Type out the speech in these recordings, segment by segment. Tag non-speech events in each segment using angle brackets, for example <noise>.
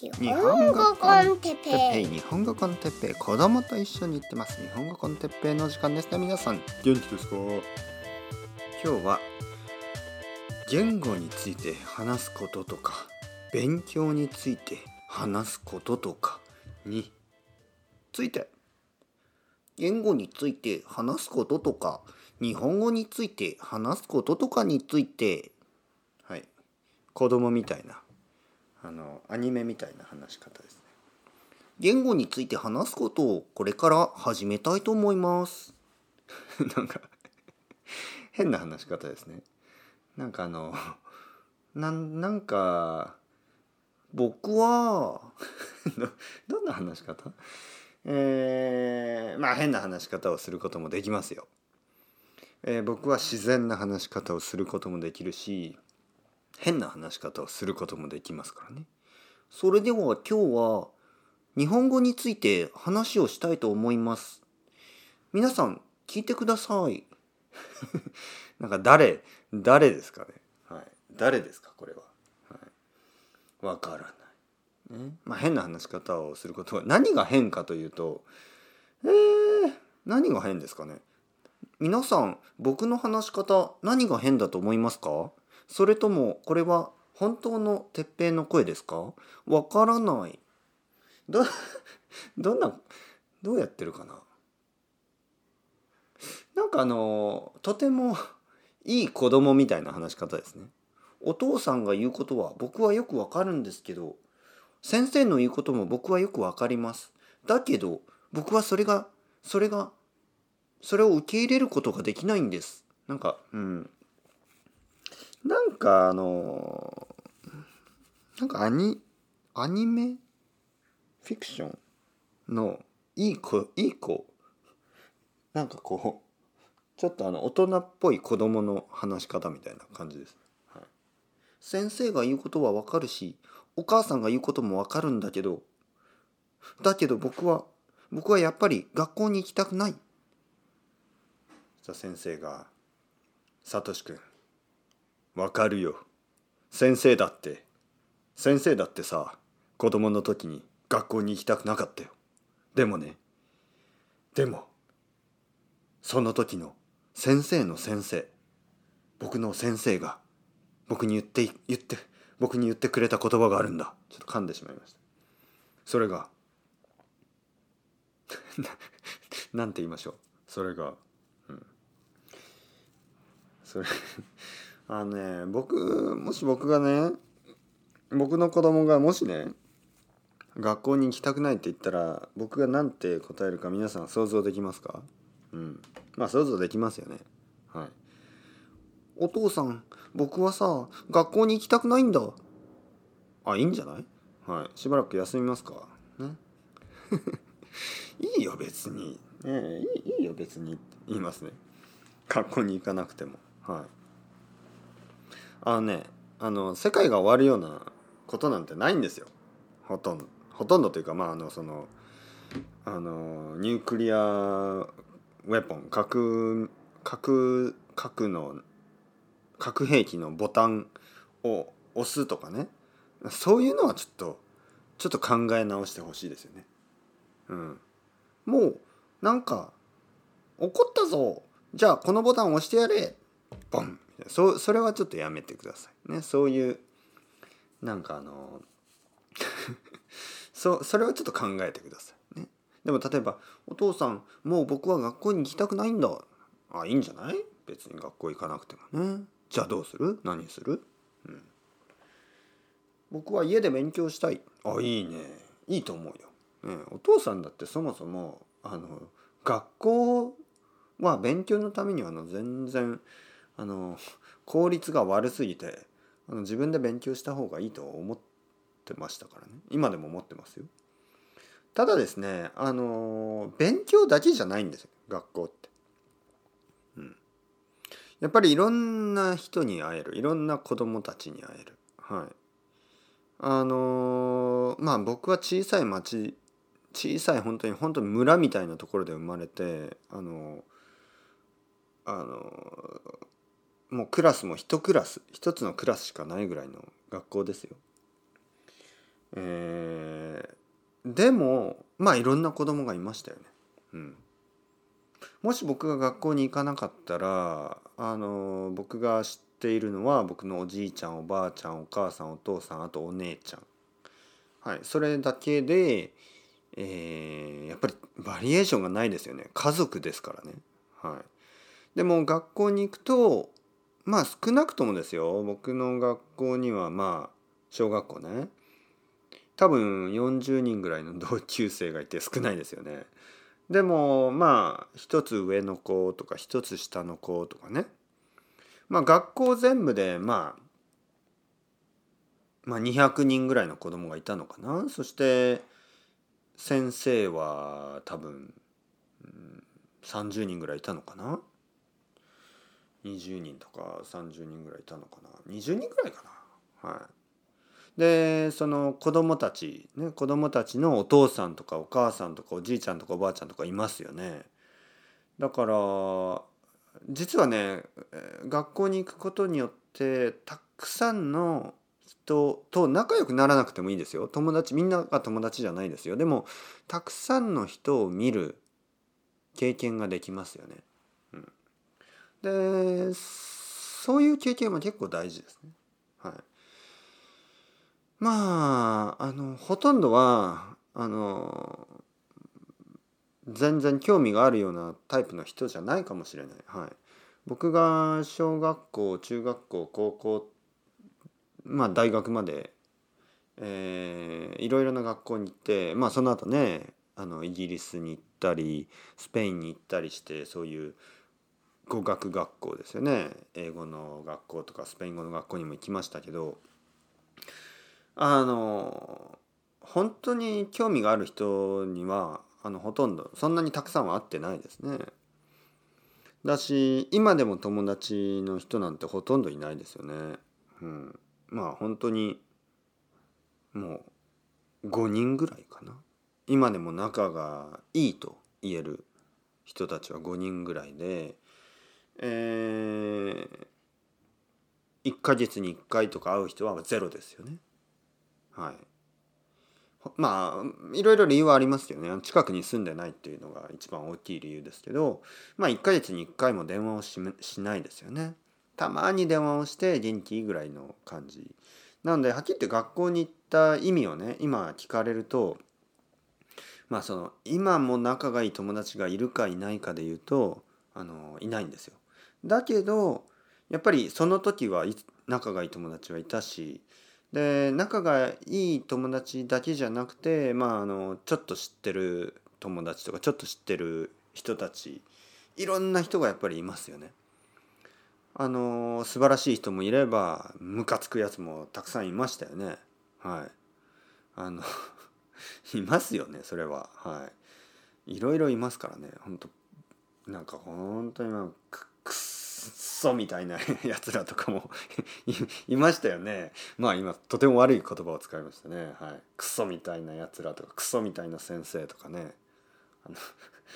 日日本語コンテッペ。イ日本語コンテッペ。イ子供と一緒に行ってます。日本語コンテッペイの時間ですね皆さん。元気ですか？今日は言語について話すこととか勉強について話すこととかについて。言語について話すこととか日本語について話すこととかについて。はい。子供みたいなあのアニメみたいな話し方ですね。言語について話すことをこれから始めたいと思います。<laughs> なんか変な話し方ですね。なんかあのなんなんか僕は <laughs> どどんな話し方？えー、まあ変な話し方をすることもできますよ、えー僕は自然な話し方をすることもできるし変な話し方をすることもできますからね。それでは今日は日本語について話をしたいと思います。皆さん聞いてください。<laughs> なんか誰、誰ですかね？はい。誰ですか？これは。はい。わからない。ね。まあ変な話し方をすることは何が変かというと、えー、何が変ですかね？皆さん僕の話し方何が変だと思いますか？それともこれは本当の鉄平の声ですか？わからない。ど、どんな、どうやってるかな？なんかあの、とてもいい子供みたいな話し方ですね。お父さんが言うことは僕はよくわかるんですけど、先生の言うことも僕はよくわかります。だけど、僕はそれが、それが、それを受け入れることができないんです。なんか、うん。なんかあのなんかアニアニメ？フィクション？のいい子いい子？なんかこうちょっとあの大人っぽい子供の話し方みたいな感じです、はい、先生が言うことはわかるしお母さんが言うこともわかるんだけどだけど僕は僕はやっぱり学校に行きたくない。じゃ先生が「さとしくんわかるよ。先生だって。先生だってさ子供の時に学校に行きたくなかったよ。でもね。でもその時の先生の先生。僕の先生が僕に言って言って僕に言ってくれた言葉があるんだ。ちょっと噛んでしまいました。それが <laughs> なんて言いましょう。それがうん。それあのね僕もし僕がね僕の子供がもしね学校に行きたくないって言ったら僕が何て答えるか皆さん想像できますか？うん。まあ想像できますよね。はい。お父さん僕はさ学校に行きたくないんだ。あいいんじゃない？はい。しばらく休みますか？ね。<laughs> いいよ別に。ねいいいいよ別に。って言いますね。学校に行かなくても。はい。あのねあの世界が終わるようなことなんてないんですよ。ほとんど。ほとんどというかまああのそのあのニュークリアウェポン核核核の核兵器のボタンを押すとかね。そういうのはちょっとちょっと考え直してほしいですよね。うん、もうなんか怒ったぞ。じゃあこのボタン押してやれ。ボン。そそれはちょっとやめてくださいね。そういうなんかあの <laughs> そそれはちょっと考えてくださいね。でも例えば「お父さんもう僕は学校に行きたくないんだ」あいいんじゃない？別に学校行かなくてもね。じゃあどうする？何する、うん、僕は家で勉強したい。あいいね。いいと思うよ、ね、お父さんだってそもそもあの学校は勉強のためにはあの全然あの効率が悪すぎてあの自分で勉強した方がいいと思ってましたからね。今でも思ってますよ。ただですねあの勉強だけじゃないんですよ学校って、うん、やっぱりいろんな人に会えるいろんな子供たちに会える。はい。あのまあ僕は小さい町小さい本当に本当に村みたいなところで生まれてあのあのもうクラスも一クラス一つのクラスしかないぐらいの学校ですよ。ええーでもまあいろんな子供がいましたよね。うん、もし僕が学校に行かなかったらあの僕が知っているのは僕のおじいちゃんおばあちゃんお母さんお父さんあとお姉ちゃん、はい、それだけで、えーやっぱりバリエーションがないですよね家族ですからね。はい、でも学校に行くとまあ少なくともですよ。僕の学校にはまあ小学校ね。多分40人ぐらいの同級生がいて少ないですよね。でもまあ一つ上の子とか一つ下の子とかね。まあ学校全部でまあまあ200人ぐらいの子供がいたのかな。そして先生は多分、30人ぐらいいたのかな。20人とか30人ぐらいいたのかな。20人ぐらいかな。はい。でその子供たちね子供たちのお父さんとかお母さんとかおじいちゃんとかおばあちゃんとかいますよね。だから実はね学校に行くことによってたくさんの人と仲良くならなくてもいいですよ。友達みんなが友達じゃないですよ。でもたくさんの人を見る経験ができますよね。でそういう経験は結構大事ですね。はい、まああのほとんどはあの全然興味があるようなタイプの人じゃないかもしれない。はい、僕が小学校中学校高校まあ大学まで、えーいろいろな学校に行ってまあその後ねあのイギリスに行ったりスペインに行ったりしてそういう語学学校ですよね英語の学校とかスペイン語の学校にも行きましたけどあの本当に興味がある人にはあのほとんどそんなにたくさんは会ってないですね。だし今でも友達の人なんてほとんどいないですよね。うん、まあ本当にもう5人ぐらいかな。今でも仲がいいと言える人たちは5人ぐらいで、えー、1ヶ月に1回とか会う人はゼロですよね。はい。まあいろいろ理由はありますよね近くに住んでないっていうのが一番大きい理由ですけどまあ1ヶ月に1回も電話をししないですよねたまに電話をして元気ぐらいの感じなのではっきり言って学校に行った意味をね今聞かれるとまあその今も仲がいい友達がいるかいないかで言うとあのいないんですよだけどやっぱりその時は仲がいい友達はいたしで仲がいい友達だけじゃなくてまああのちょっと知ってる友達とかちょっと知ってる人たちいろんな人がやっぱりいますよね。あの素晴らしい人もいればムカつくやつもたくさんいましたよね。はい。あの <laughs> いますよねそれは。はい。いろいろいますからね本当なんか本当にまあくくっそみたいな <laughs> やつらとかもい <laughs> いましたよね。まあ今とても悪い言葉を使いましたね。はい。クソみたいなやつらとかクソみたいな先生とかね。あの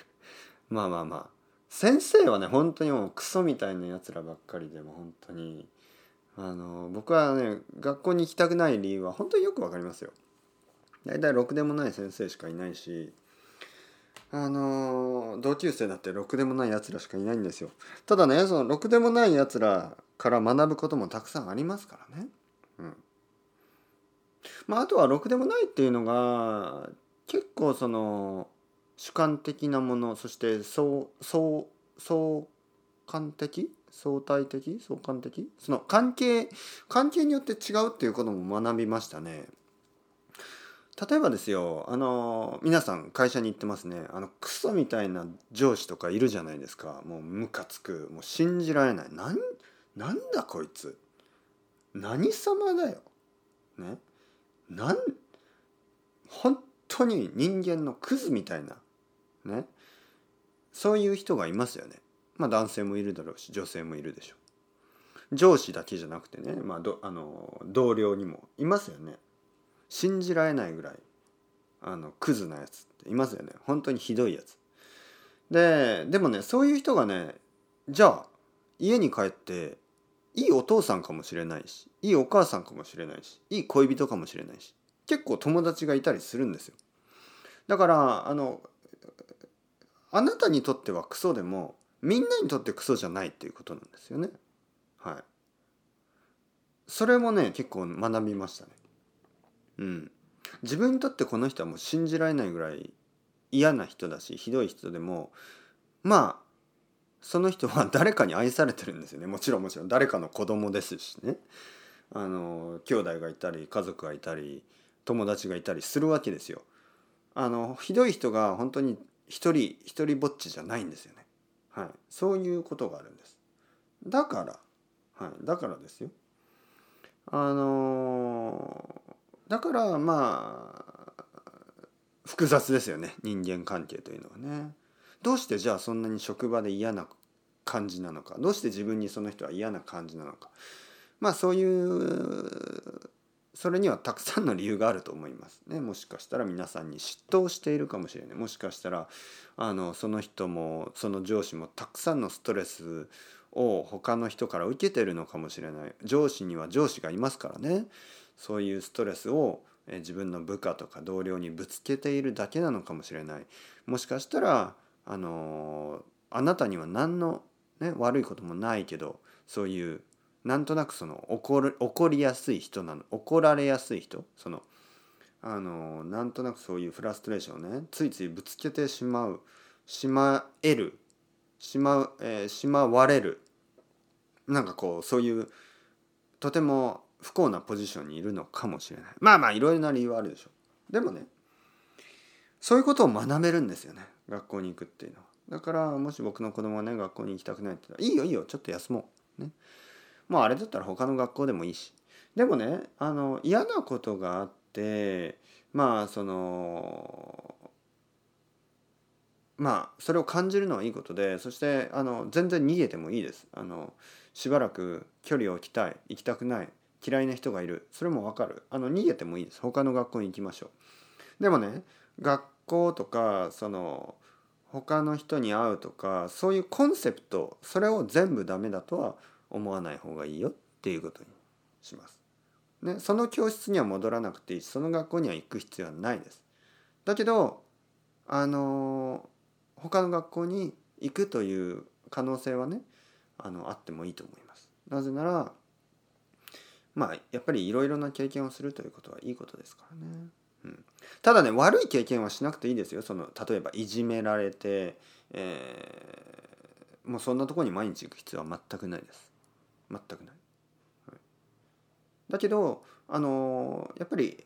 <laughs> まあまあまあ。先生はね本当にもうクソみたいなやつらばっかりでも本当に。あの僕はね学校に行きたくない理由は本当によくわかりますよ。大体ろくでもない先生しかいないしあの同級生だってろくでもないやつらしかいないんですよ。ただねそのろくでもないやつらから学ぶこともたくさんありますからね。うん。まああとはろくでもないっていうのが結構その主観的なものそして相相相関的？相対的？相関的？その関係関係によって違うっていうことも学びましたね。例えばですよあの皆さん会社に行ってますね。あのクソみたいな上司とかいるじゃないですか。もうムカつく。もう信じられない。なんなんだこいつ。何様だよ。ね。なん本当に人間のクズみたいな。ね。そういう人がいますよね。まあ男性もいるだろうし女性もいるでしょう。上司だけじゃなくてね、まあ、どあの同僚にもいますよね。信じられないぐらいあのクズなやつっていますよね。本当にひどいやつ。ででもねそういう人がねじゃあ家に帰っていいお父さんかもしれないしいいお母さんかもしれないしいい恋人かもしれないし結構友達がいたりするんですよ。だからあのあなたにとってはクソでもみんなにとってクソじゃないっていうことなんですよね。はい。それもね結構学びましたね。うん自分にとってこの人はもう信じられないぐらい嫌な人だしひどい人でもまあその人は誰かに愛されてるんですよねもちろんもちろん誰かの子供ですしねあの兄弟がいたり家族がいたり友達がいたりするわけですよ。あのひどい人が本当に一人一人ぼっちじゃないんですよね。はい、そういうことがあるんです。だから、はい、だからですよ。あのだからまあ複雑ですよね。人間関係というのはね。どうしてじゃあそんなに職場で嫌な感じなのか？どうして自分にその人は嫌な感じなのか？まあそういうそれにはたくさんの理由があると思いますね。もしかしたら皆さんに嫉妬しているかもしれない。もしかしたらあのその人もその上司もたくさんのストレスを他の人から受けてるのかもしれない。上司には上司がいますからね。そういうストレスを自分の部下とか同僚にぶつけているだけなのかもしれない。もしかしたらあのあなたには何の、ね、悪いこともないけどそういうなんとなくその怒る怒りやすい人なの怒られやすい人そのあのなんとなくそういうフラストレーションをねついついぶつけてしまうしまえるしまう、えー、しまわれる。なんかこうそういうとても不幸なポジションにいるのかもしれない。まあまあいろいろな理由はあるでしょう。でもねそういうことを学べるんですよね。学校に行くっていうのは。だからもし僕の子供がね学校に行きたくないって言ったらいいよいいよちょっと休もう。ね。まああれだったら他の学校でもいいし。でもねあの嫌なことがあってまあそのまあそれを感じるのはいいことでそしてあの全然逃げてもいいです。あのしばらく距離を置きたい行きたくない。嫌いな人がいるそれもわかるあの逃げてもいいです他の学校に行きましょうでもね学校とかその他の人に会うとかそういうコンセプトそれを全部ダメだとは思わない方がいいよっていうことにします。ね、その教室には戻らなくていいしその学校には行く必要はないです。だけどあの他の学校に行くという可能性はねあのあってもいいと思います。なぜならまあやっぱりいろいろな経験をするということはいいことですからね。うん、ただね悪い経験はしなくていいですよその例えばいじめられて、えー、もうそんなとこに毎日行く必要は全くないです。全くない。はい、だけどあのやっぱり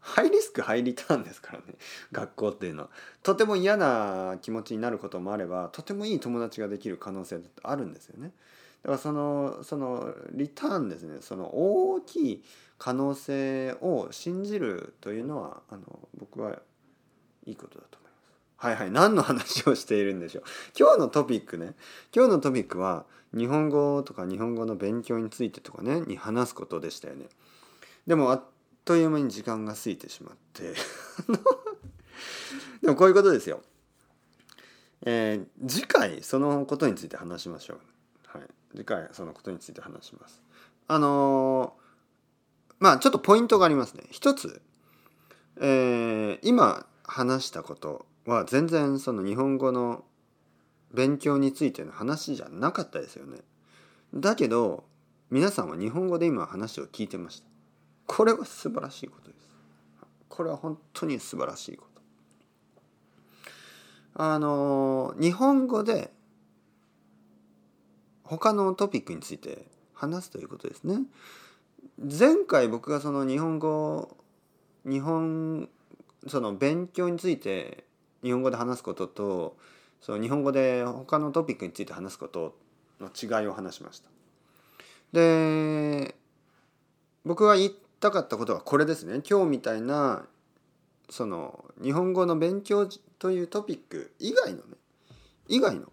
ハイリスクハイリターンですからね学校っていうのはとても嫌な気持ちになることもあればとてもいい友達ができる可能性ってあるんですよねだからそのそのリターンですね。その大きい可能性を信じるというのはあの僕はいいことだと思います。はいはい。何の話をしているんでしょう。今日のトピックね。今日のトピックは日本語とか日本語の勉強についてとかね。に話すことでしたよね。でもあっという間に時間が過ぎてしまって。<laughs> でもこういうことですよ。えー、次回そのことについて話しましょう。次回そのことについて話します。あのー、まあちょっとポイントがありますね。一つ、えー、今話したことは全然その日本語の勉強についての話じゃなかったですよね。だけど皆さんは日本語で今話を聞いてました。これは素晴らしいことです。これは本当に素晴らしいこと。あの日本語で他のトピックについて話すということですね。前回僕がその日本語日本その勉強について日本語で話すこととその日本語で他のトピックについて話すことの違いを話しました。で僕が言いたかったことはこれですね今日みたいなその日本語の勉強というトピック以外のね以外の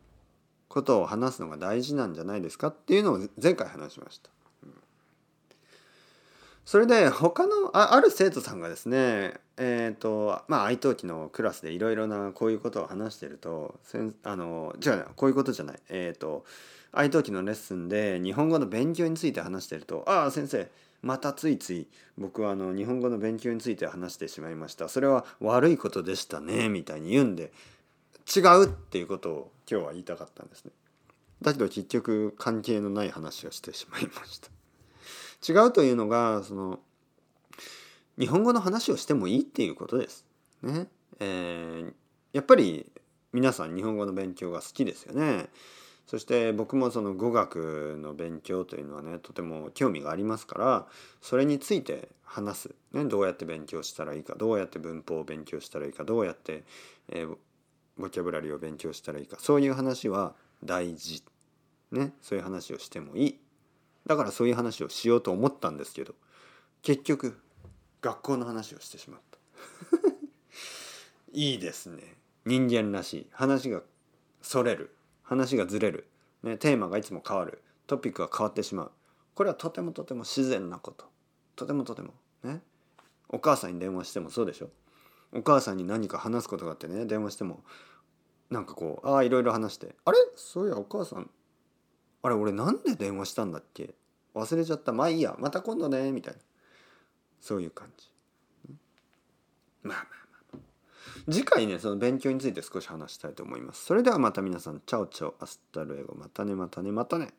ことを話すのが大事なんじゃないですかっていうのを前回話しました。それで他のある生徒さんがですねえっ、ー、とまあ愛登記のクラスでいろいろなこういうことを話してるとせんあの違うこういうことじゃない。えっ、ー、と愛登記のレッスンで日本語の勉強について話してると「ああ先生またついつい僕はあの日本語の勉強について話してしまいました。それは悪いことでしたねみたいに言うんで違うっていうことを今日は言いたかったんですね。だけど結局関係のない話をしてしまいました。違うというのがその日本語の話をしてもいいっていうことです。ね。えー、やっぱり皆さん日本語の勉強が好きですよね。そして僕もその語学の勉強というのはねとても興味がありますからそれについて話す、ね、どうやって勉強したらいいかどうやって文法を勉強したらいいかどうやって、えー、ボキャブラリーを勉強したらいいか。そういう話は大事、ね、そういう話をしてもいい。だからそういう話をしようと思ったんですけど結局学校の話をしてしまった。<laughs> いいですね。人間らしい。話がそれる。話がずれる、ね、テーマがいつも変わる。トピックが変わってしまう。これはとてもとても自然なこと。とてもとても。ね。お母さんに電話してもそうでしょ。お母さんに何か話すことがあってね電話してもなんかこうああいろいろ話してあれ？そういやお母さんあれ俺なんで電話したんだっけ？忘れちゃった。まあいいやまた今度ねみたいな。そういう感じ。まあまあまあ。次回ねその勉強について少し話したいと思います。それではまた皆さんチャオチャオ hasta luego。またねまたねまたね。